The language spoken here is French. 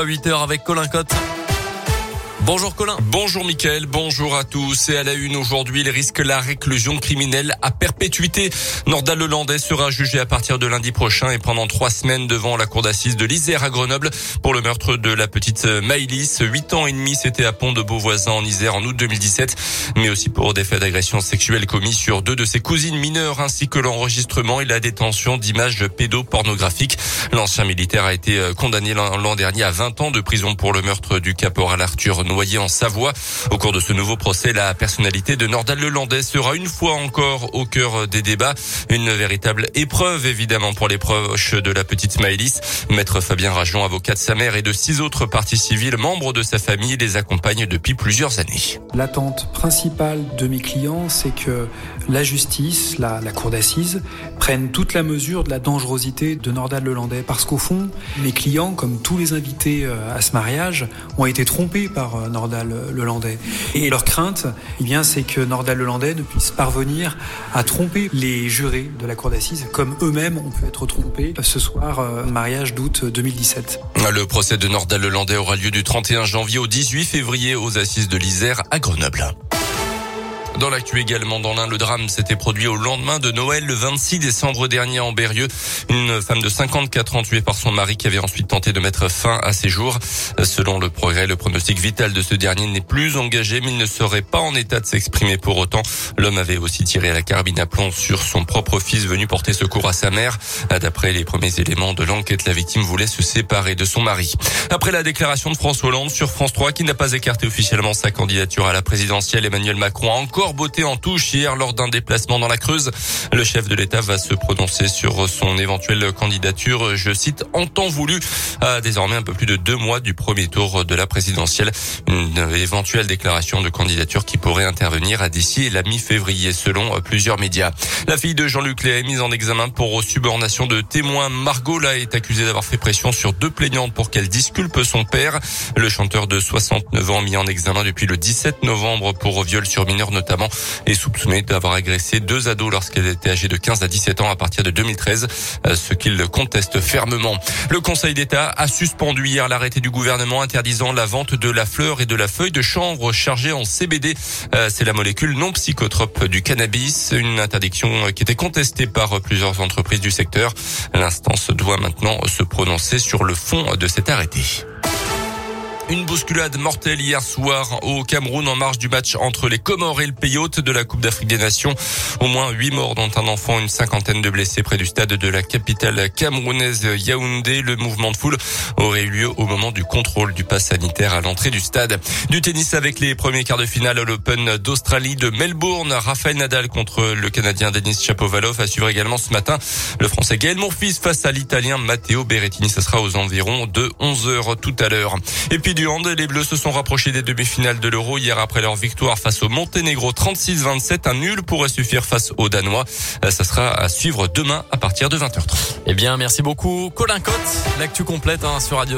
À 8h avec Colin Cotte. Bonjour Colin. Bonjour Mickaël, bonjour à tous. Et à la une aujourd'hui, il risque la réclusion criminelle à perpétuité. Nordal Lelandais sera jugé à partir de lundi prochain et pendant trois semaines devant la cour d'assises de l'Isère à Grenoble pour le meurtre de la petite Maïlis. Huit ans et demi, c'était à Pont de Beauvoisin en Isère en août 2017, mais aussi pour des faits d'agression sexuelle commis sur deux de ses cousines mineures ainsi que l'enregistrement et la détention d'images pédopornographiques. L'ancien militaire a été condamné l'an dernier à 20 ans de prison pour le meurtre du caporal Arthur En Savoie. Au cours de ce nouveau procès, la personnalité de Nordal Lelandais sera une fois encore au cœur des débats. Une véritable épreuve, évidemment, pour les proches de la petite Maëlys. Maître Fabien Rajon, avocat de sa mère et de six autres parties civiles, membres de sa famille, les accompagnent depuis plusieurs années. L'attente principale de mes clients, c'est que la justice, la, la cour d'assises, prennent toute la mesure de la dangerosité de Nordal Lelandais. Parce qu'au fond, mes clients, comme tous les invités euh, à ce mariage, ont été trompés par euh, Nordal Lelandais. Et leur crainte, eh bien, c'est que Nordal Lelandais ne puisse parvenir à tromper les jurés de la cour d'assises, comme eux-mêmes ont pu être trompés ce soir, euh, mariage d'août 2017. Le procès de Nordal Lelandais aura lieu du 31 janvier au 18 février aux assises de l'Isère à Grenoble. Dans l'actu également, dans l'un, le drame s'était produit au lendemain de Noël, le 26 décembre dernier en Berrieux. Une femme de 54 ans tuée par son mari qui avait ensuite tenté de mettre fin à ses jours. Selon le progrès, le pronostic vital de ce dernier n'est plus engagé, mais il ne serait pas en état de s'exprimer pour autant. L'homme avait aussi tiré la carabine à plomb sur son propre fils venu porter secours à sa mère. D'après les premiers éléments de l'enquête, la victime voulait se séparer de son mari. Après la déclaration de François Hollande sur France 3, qui n'a pas écarté officiellement sa candidature à la présidentielle, Emmanuel Macron a encore beauté en touche hier lors d'un déplacement dans la Creuse. Le chef de l'État va se prononcer sur son éventuelle candidature, je cite, en temps voulu, à désormais un peu plus de deux mois du premier tour de la présidentielle. Une éventuelle déclaration de candidature qui pourrait intervenir d'ici la mi-février selon plusieurs médias. La fille de Jean-Luc Léa est mise en examen pour subornation de témoins. Margot là est accusée d'avoir fait pression sur deux plaignantes pour qu'elle disculpe son père. Le chanteur de 69 ans mis en examen depuis le 17 novembre pour viol sur mineur notamment est soupçonné d'avoir agressé deux ados lorsqu'elles étaient âgées de 15 à 17 ans à partir de 2013, euh, ce qu'il conteste fermement. Le Conseil d'État a suspendu hier l'arrêté du gouvernement interdisant la vente de la fleur et de la feuille de chanvre chargée en CBD. Euh, c'est la molécule non psychotrope du cannabis, une interdiction qui était contestée par plusieurs entreprises du secteur. L'instance doit maintenant se prononcer sur le fond de cet arrêté. Une bousculade mortelle hier soir au Cameroun en marge du match entre les Comores et le pays hôte de la Coupe d'Afrique des Nations. Au moins huit morts dont un enfant, une cinquantaine de blessés près du stade de la capitale camerounaise Yaoundé. Le mouvement de foule aurait eu lieu au moment du contrôle du pass sanitaire à l'entrée du stade. Du tennis avec les premiers quarts de finale à l'Open d'Australie de Melbourne. Raphaël Nadal contre le Canadien Denis Chapovalov a suivre également ce matin le Français Gaël Monfils face à l'Italien Matteo Berrettini. Ce sera aux environs de 11 heures tout à l'heure. Et puis les Bleus se sont rapprochés des demi-finales de l'Euro hier après leur victoire face au Monténégro 36-27. Un nul pourrait suffire face aux Danois. Euh, ça sera à suivre demain à partir de 20h30. Eh bien, merci beaucoup Colin Cotte. L'actu complète hein, sur Radio